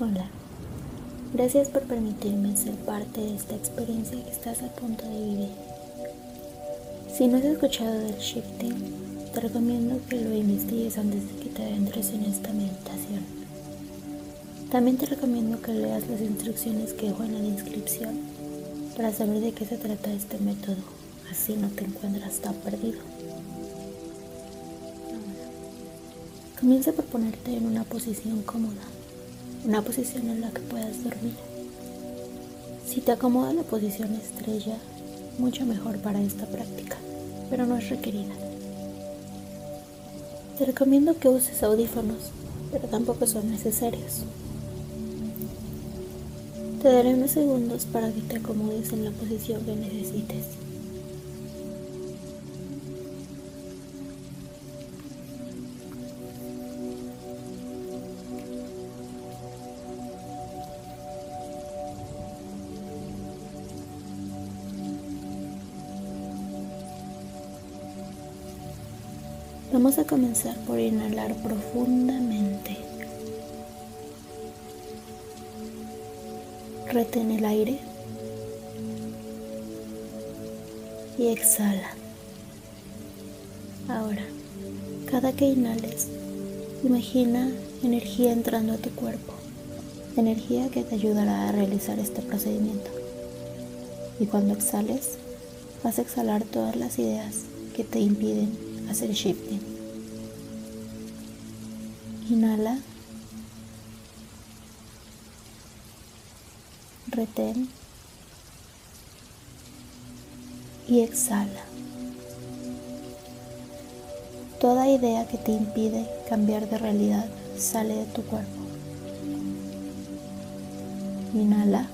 Hola, gracias por permitirme ser parte de esta experiencia que estás a punto de vivir. Si no has escuchado del shifting, te recomiendo que lo investigues antes de que te adentres en esta meditación. También te recomiendo que leas las instrucciones que dejo en la descripción para saber de qué se trata este método, así no te encuentras tan perdido. Comienza por ponerte en una posición cómoda una posición en la que puedas dormir. Si te acomoda la posición estrella, mucho mejor para esta práctica, pero no es requerida. Te recomiendo que uses audífonos, pero tampoco son necesarios. Te daré unos segundos para que te acomodes en la posición que necesites. Vamos a comenzar por inhalar profundamente. Retén el aire y exhala. Ahora, cada que inhales, imagina energía entrando a tu cuerpo, energía que te ayudará a realizar este procedimiento. Y cuando exhales, vas a exhalar todas las ideas que te impiden hacer shifting. Inhala. Retén. Y exhala. Toda idea que te impide cambiar de realidad sale de tu cuerpo. Inhala.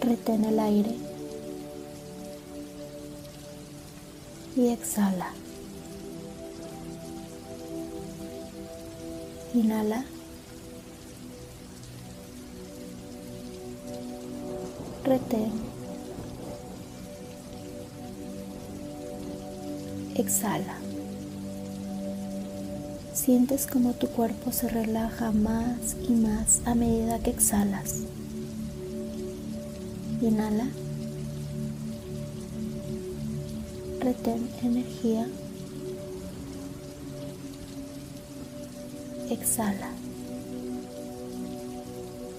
Retén el aire. y exhala. Inhala. Retén. Exhala. Sientes como tu cuerpo se relaja más y más a medida que exhalas. Inhala. retén energía. Exhala.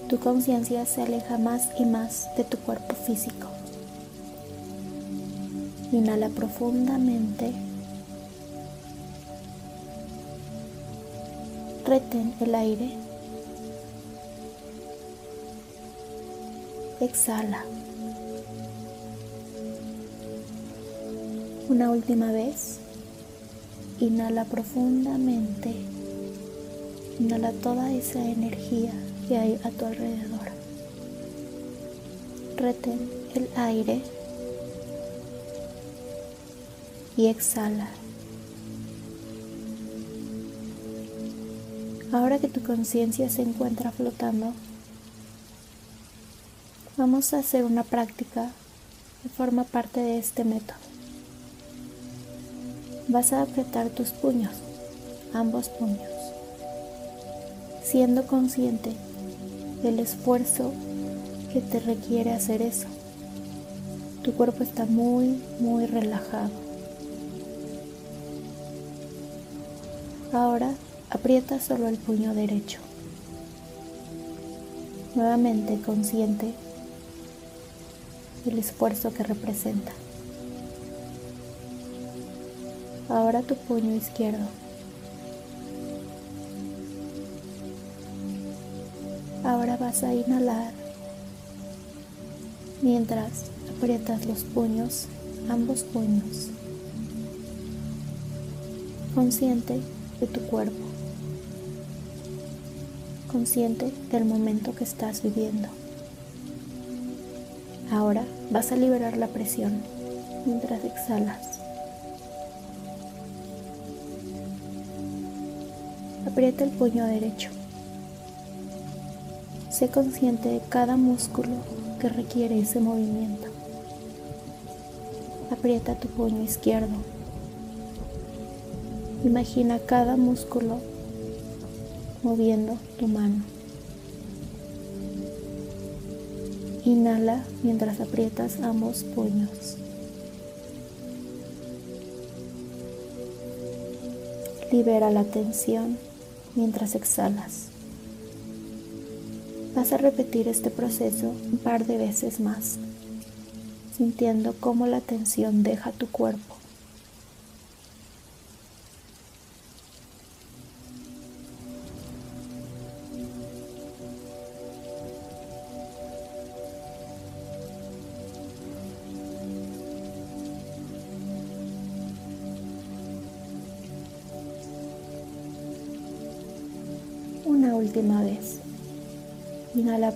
Tu conciencia se aleja más y más de tu cuerpo físico. Inhala profundamente. Retén el aire. Exhala. Una última vez. Inhala profundamente. Inhala toda esa energía que hay a tu alrededor. Retén el aire y exhala. Ahora que tu conciencia se encuentra flotando, vamos a hacer una práctica que forma parte de este método vas a apretar tus puños, ambos puños, siendo consciente del esfuerzo que te requiere hacer eso. Tu cuerpo está muy, muy relajado. Ahora aprieta solo el puño derecho. Nuevamente consciente del esfuerzo que representa. Ahora tu puño izquierdo. Ahora vas a inhalar mientras aprietas los puños, ambos puños. Consciente de tu cuerpo. Consciente del momento que estás viviendo. Ahora vas a liberar la presión mientras exhalas. Aprieta el puño derecho. Sé consciente de cada músculo que requiere ese movimiento. Aprieta tu puño izquierdo. Imagina cada músculo moviendo tu mano. Inhala mientras aprietas ambos puños. Libera la tensión mientras exhalas. Vas a repetir este proceso un par de veces más, sintiendo cómo la tensión deja tu cuerpo.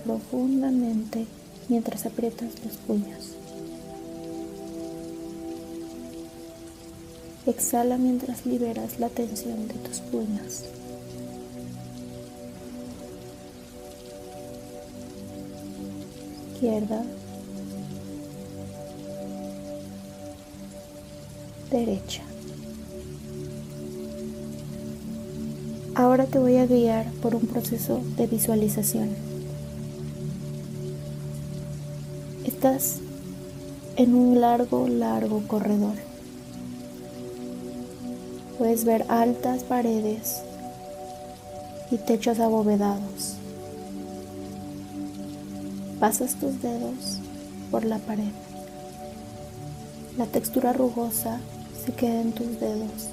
Profundamente mientras aprietas los puños. Exhala mientras liberas la tensión de tus puños. Izquierda. Derecha. Ahora te voy a guiar por un proceso de visualización. En un largo, largo corredor. Puedes ver altas paredes y techos abovedados. Pasas tus dedos por la pared. La textura rugosa se queda en tus dedos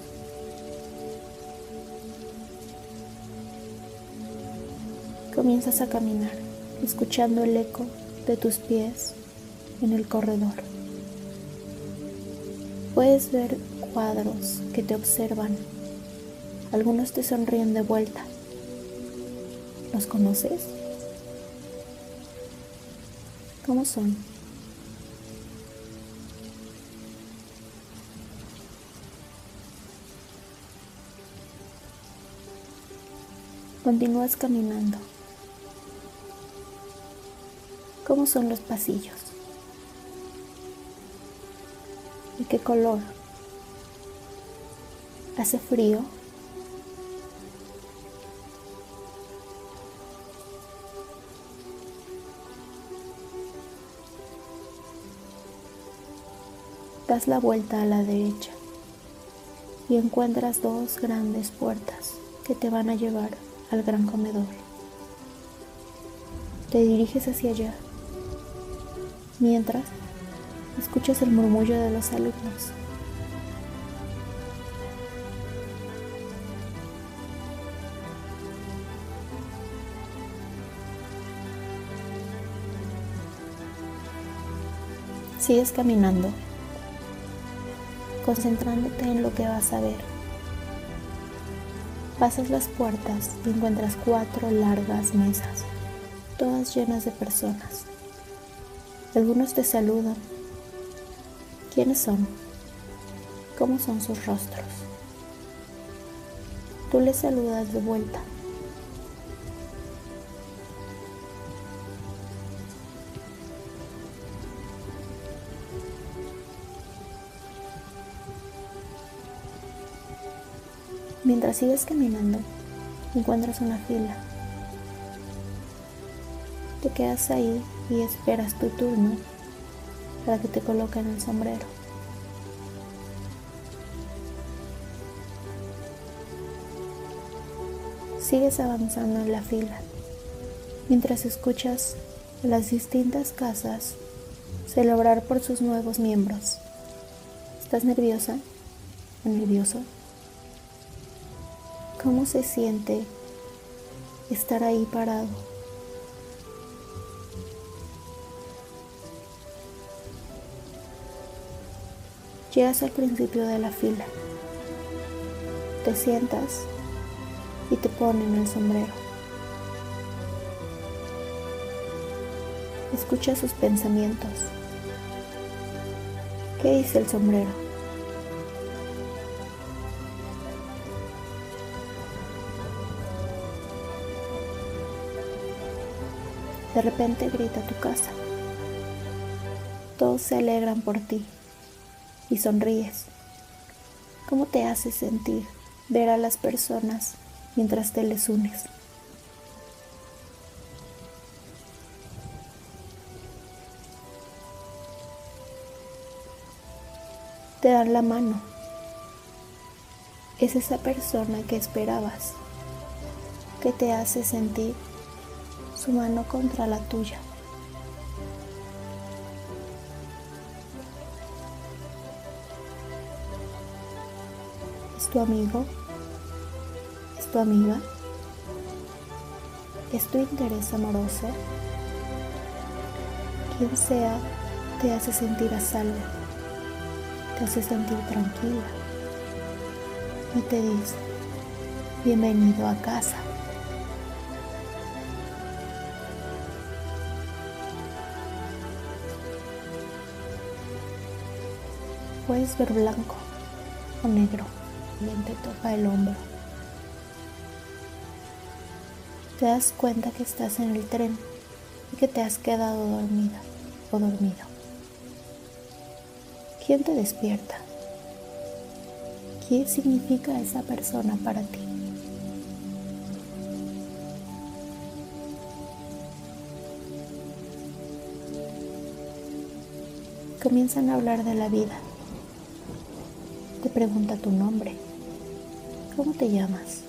comienzas a caminar, escuchando el eco de tus pies en el corredor. Puedes ver cuadros que te observan. Algunos te sonríen de vuelta. ¿Los conoces? ¿Cómo son? Continúas caminando. ¿Cómo son los pasillos? Qué color? ¿Hace frío? Das la vuelta a la derecha y encuentras dos grandes puertas que te van a llevar al gran comedor. Te diriges hacia allá mientras escuchas el murmullo de los alumnos. Sigues caminando, concentrándote en lo que vas a ver. Pasas las puertas y encuentras cuatro largas mesas, todas llenas de personas. Algunos te saludan. ¿Quiénes son? ¿Cómo son sus rostros? Tú les saludas de vuelta. Mientras sigues caminando, encuentras una fila. Te quedas ahí y esperas tu turno para que te coloquen el sombrero. Sigues avanzando en la fila mientras escuchas las distintas casas celebrar por sus nuevos miembros. ¿Estás nerviosa o nervioso? ¿Cómo se siente estar ahí parado? Llegas al principio de la fila. Te sientas y te ponen el sombrero. Escucha sus pensamientos. ¿Qué dice el sombrero? De repente grita tu casa. Todos se alegran por ti y sonríes. ¿Cómo te hace sentir ver a las personas mientras te les unes? Te dan la mano. Es esa persona que esperabas, que te hace sentir su mano contra la tuya. Tu amigo? ¿Es tu amiga? ¿Es tu interés amoroso? Quien sea te hace sentir a salvo, te hace sentir tranquila y te dice, bienvenido a casa. Puedes ver blanco o negro, y te toca el hombro. Te das cuenta que estás en el tren y que te has quedado dormida o dormido. ¿Quién te despierta? ¿Qué significa esa persona para ti? Comienzan a hablar de la vida. Te pregunta tu nombre. ¿Cómo te llamas?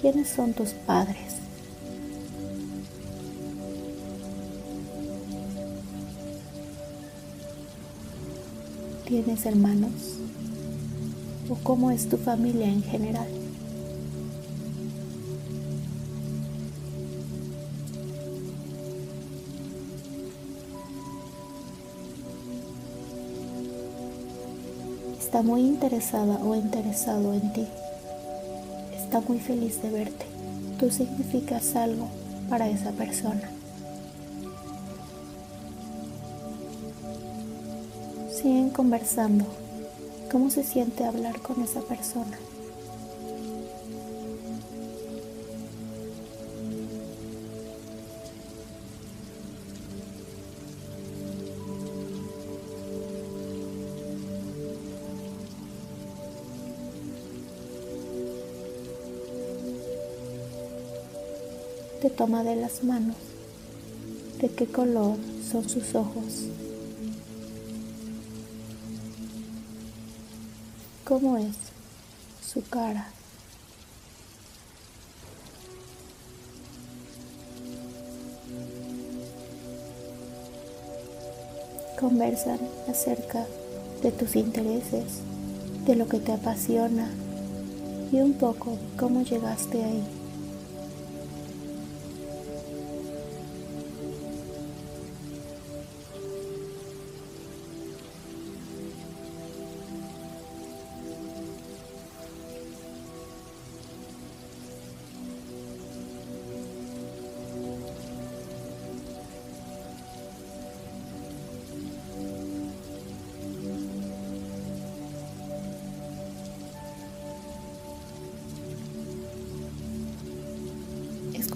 ¿Quiénes son tus padres? ¿Tienes hermanos? ¿O cómo es tu familia en general? Está muy interesada o interesado en ti. Está muy feliz de verte. Tú significas algo para esa persona. siguen conversando. ¿Cómo se siente hablar con esa persona? Toma de las manos. ¿De qué color son sus ojos? cómo es su cara. Conversan acerca de tus intereses, de lo que te apasiona y un poco cómo llegaste ahí.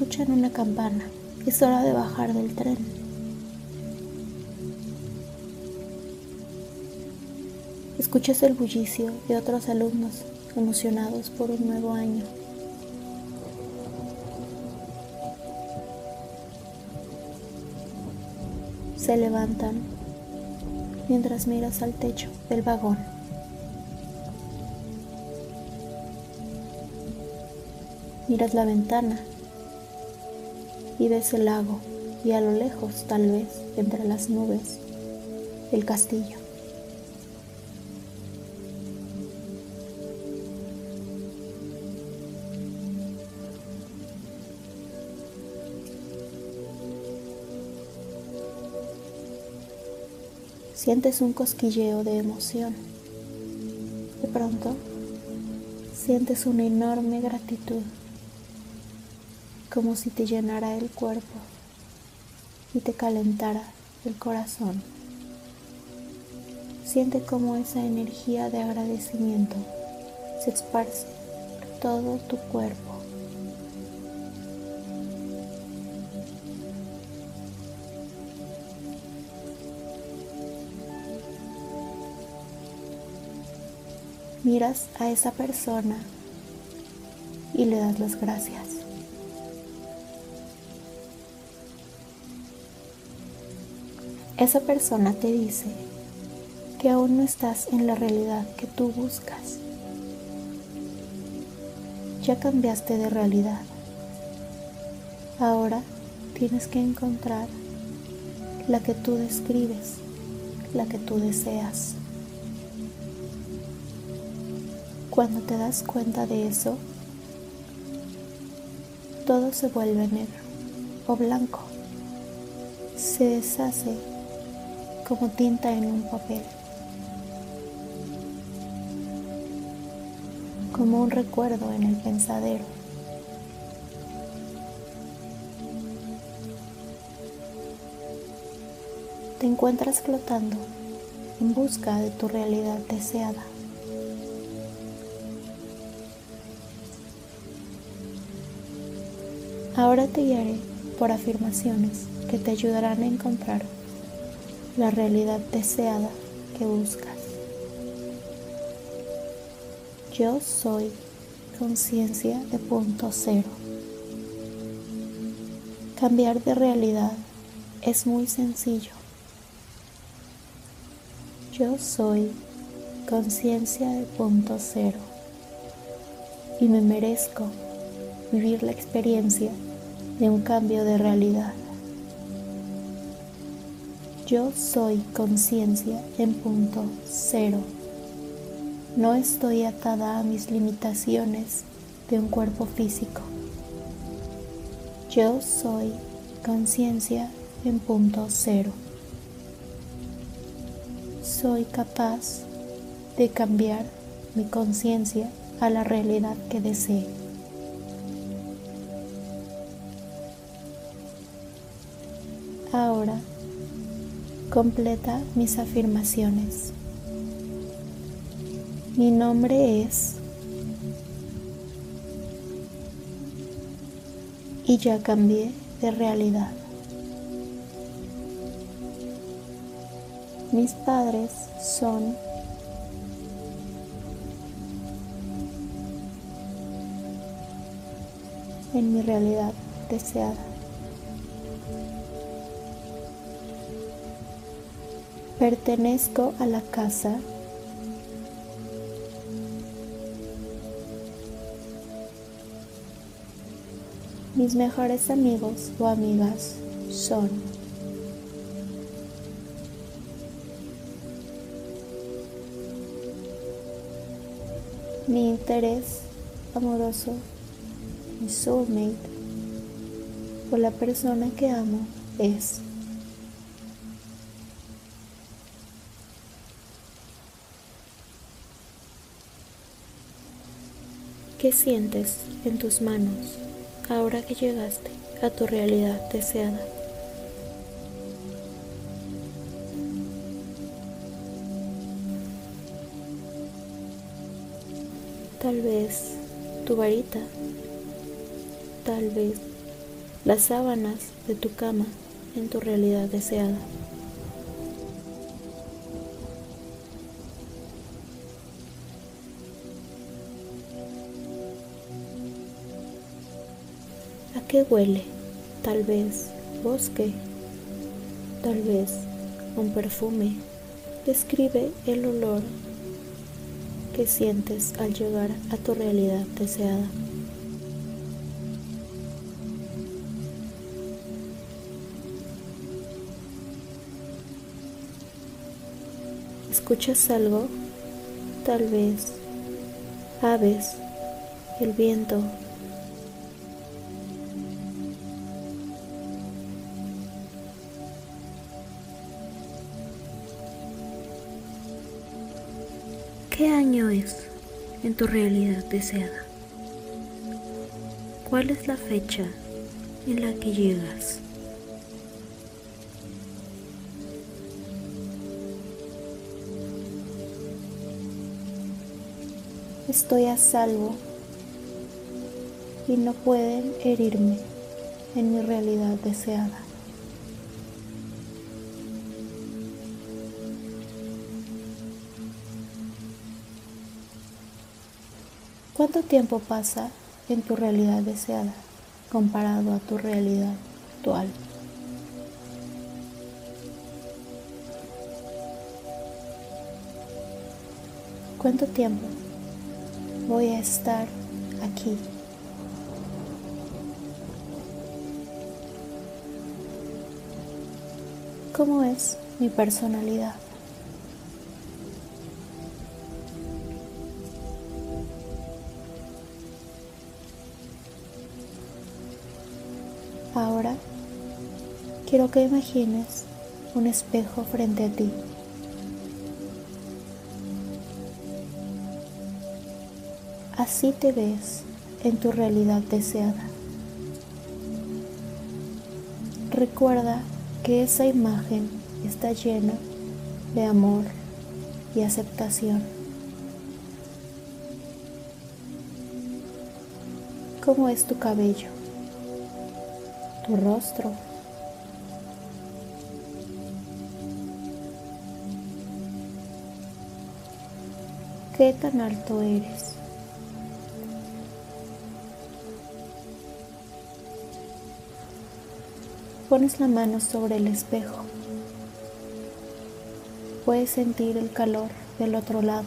Escuchan una campana. Es hora de bajar del tren. Escuchas el bullicio de otros alumnos emocionados por un nuevo año. Se levantan mientras miras al techo del vagón. Miras la ventana y ves el lago y a lo lejos, tal vez, entre las nubes, el castillo. Sientes un cosquilleo de emoción. De pronto, sientes una enorme gratitud como si te llenara el cuerpo y te calentara el corazón. Siente como esa energía de agradecimiento se esparce por todo tu cuerpo. Miras a esa persona y le das las gracias. Esa persona te dice que aún no estás en la realidad que tú buscas. Ya cambiaste de realidad. Ahora tienes que encontrar la que tú describes, la que tú deseas. Cuando te das cuenta de eso, todo se vuelve negro o blanco. Se deshace como tinta en un papel, como un recuerdo en el pensadero. Te encuentras flotando en busca de tu realidad deseada. Ahora te guiaré por afirmaciones que te ayudarán a encontrar la realidad deseada que buscas. Yo soy conciencia de punto cero. Cambiar de realidad es muy sencillo. Yo soy conciencia de punto cero y me merezco vivir la experiencia de un cambio de realidad. Yo soy conciencia en punto cero. No estoy atada a mis limitaciones de un cuerpo físico. Yo soy conciencia en punto cero. Soy capaz de cambiar mi conciencia a la realidad que desee. Ahora completa mis afirmaciones. Mi nombre es y ya cambié de realidad. Mis padres son en mi realidad deseada. Pertenezco a la casa. Mis mejores amigos o amigas son mi interés amoroso, mi soulmate o la persona que amo es ¿Qué sientes en tus manos ahora que llegaste a tu realidad deseada? Tal vez tu varita, tal vez las sábanas de tu cama en tu realidad deseada. Qué huele? Tal vez bosque, tal vez un perfume. Describe el olor que sientes al llegar a tu realidad deseada. ¿Escuchas algo? Tal vez aves, el viento, ¿Qué año es en tu realidad deseada? ¿Cuál es la fecha en la que llegas? Estoy a salvo y no pueden herirme en mi realidad deseada. ¿Cuánto tiempo pasa en tu realidad deseada comparado a tu realidad actual? ¿Cuánto tiempo voy a estar aquí? ¿Cómo es mi personalidad? Ahora quiero que imagines un espejo frente a ti. Así te ves en tu realidad deseada. Recuerda que esa imagen está llena de amor y aceptación. ¿Cómo es tu cabello? Tu rostro. ¿Qué tan alto eres? Pones la mano sobre el espejo. Puedes sentir el calor del otro lado.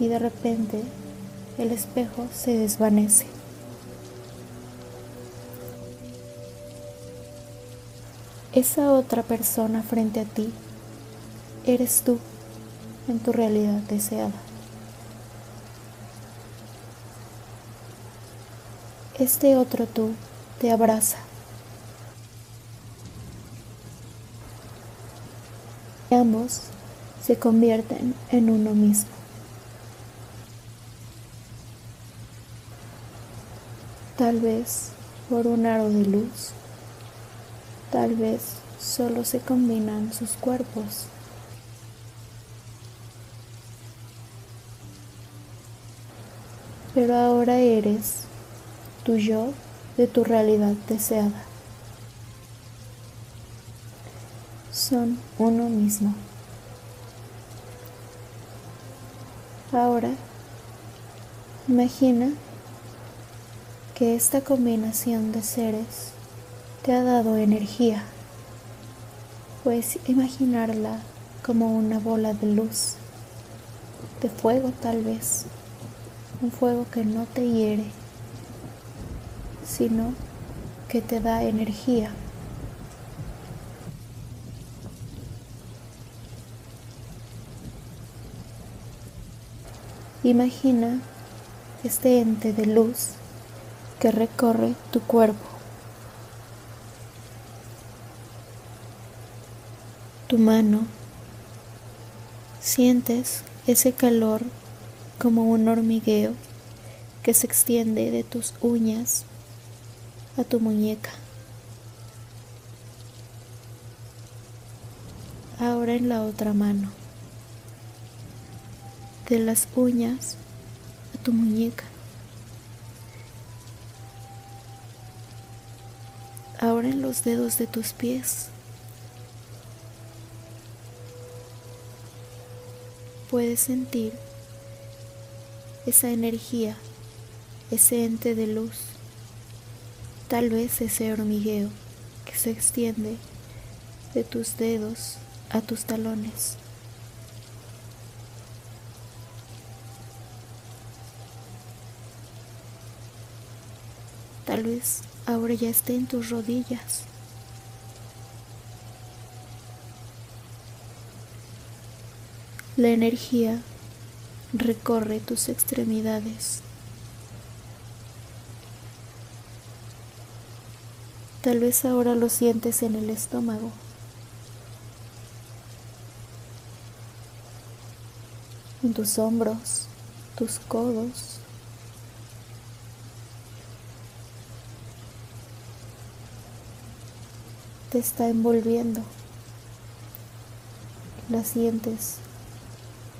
Y de repente el espejo se desvanece. Esa otra persona frente a ti eres tú en tu realidad deseada. Este otro tú te abraza. Y ambos se convierten en uno mismo. Tal vez por un aro de luz, tal vez solo se combinan sus cuerpos. Pero ahora eres tu yo de tu realidad deseada. Son uno mismo. Ahora, imagina que esta combinación de seres te ha dado energía. Puedes imaginarla como una bola de luz, de fuego tal vez, un fuego que no te hiere sino que te da energía. Imagina este ente de luz que recorre tu cuerpo. Tu mano. Sientes ese calor como un hormigueo que se extiende de tus uñas a tu muñeca. Ahora en la otra mano. De las uñas a tu muñeca. En los dedos de tus pies. Puedes sentir esa energía, ese ente de luz Tal vez ese hormigueo que se extiende de tus dedos a tus talones. Tal vez ahora ya esté en tus rodillas. La energía recorre tus extremidades Tal vez ahora lo sientes en el estómago. En tus hombros, tus codos. Te está envolviendo. La sientes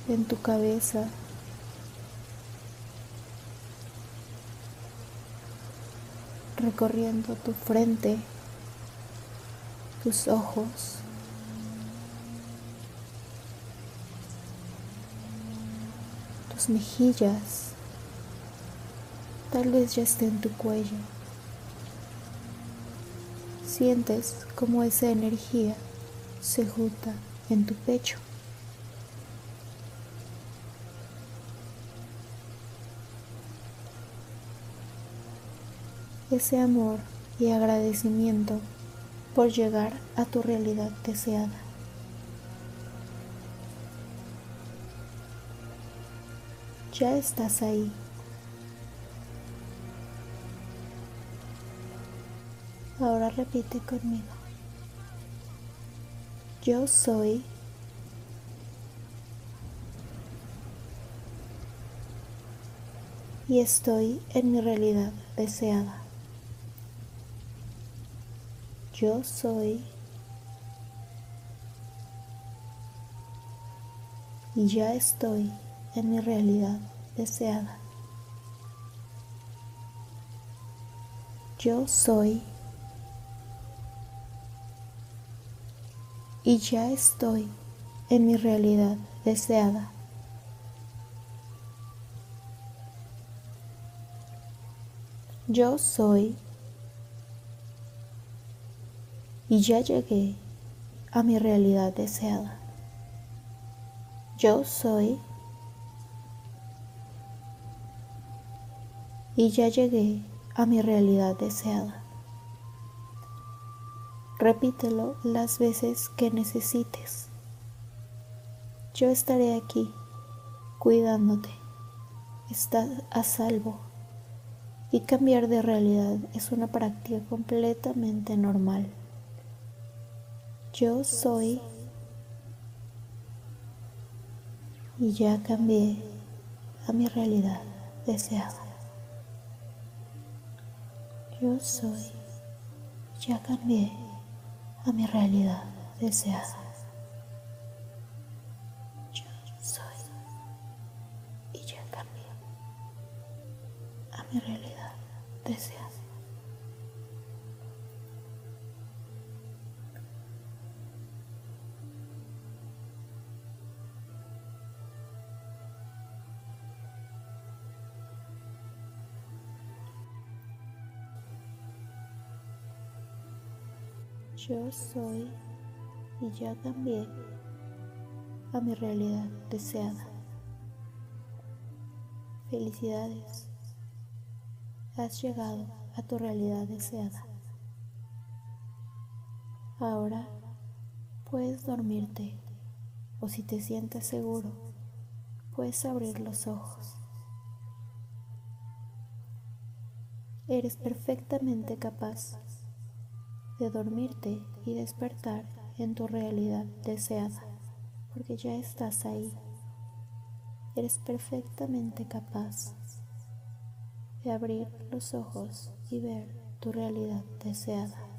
en tu cabeza, recorriendo tu frente, tus ojos, tus mejillas, tal vez ya esté en tu cuello. Sientes como esa energía se junta en tu pecho. Ese amor y agradecimiento por llegar a tu realidad deseada. Ya estás ahí. Ahora repite conmigo. Yo soy y estoy en mi realidad deseada. Yo soy y ya estoy en mi realidad deseada. Yo soy y ya estoy en mi realidad deseada. Yo soy y ya llegué a mi realidad deseada. Yo soy y ya llegué a mi realidad deseada. Repítelo las veces que necesites. Yo estaré aquí cuidándote. Estás a salvo. Y cambiar de realidad es una práctica completamente normal. Yo soy y ya cambié a mi realidad deseada. Yo soy, ya cambié a mi realidad deseada. Yo soy y ya cambié a mi realidad deseada. Yo soy y ya cambié a mi realidad deseada. Felicidades. Has llegado a tu realidad deseada. Ahora puedes dormirte o si te sientes seguro, puedes abrir los ojos. Eres perfectamente capaz de dormirte y despertar en tu realidad deseada, porque ya estás ahí. Eres perfectamente capaz de abrir los ojos y ver tu realidad deseada.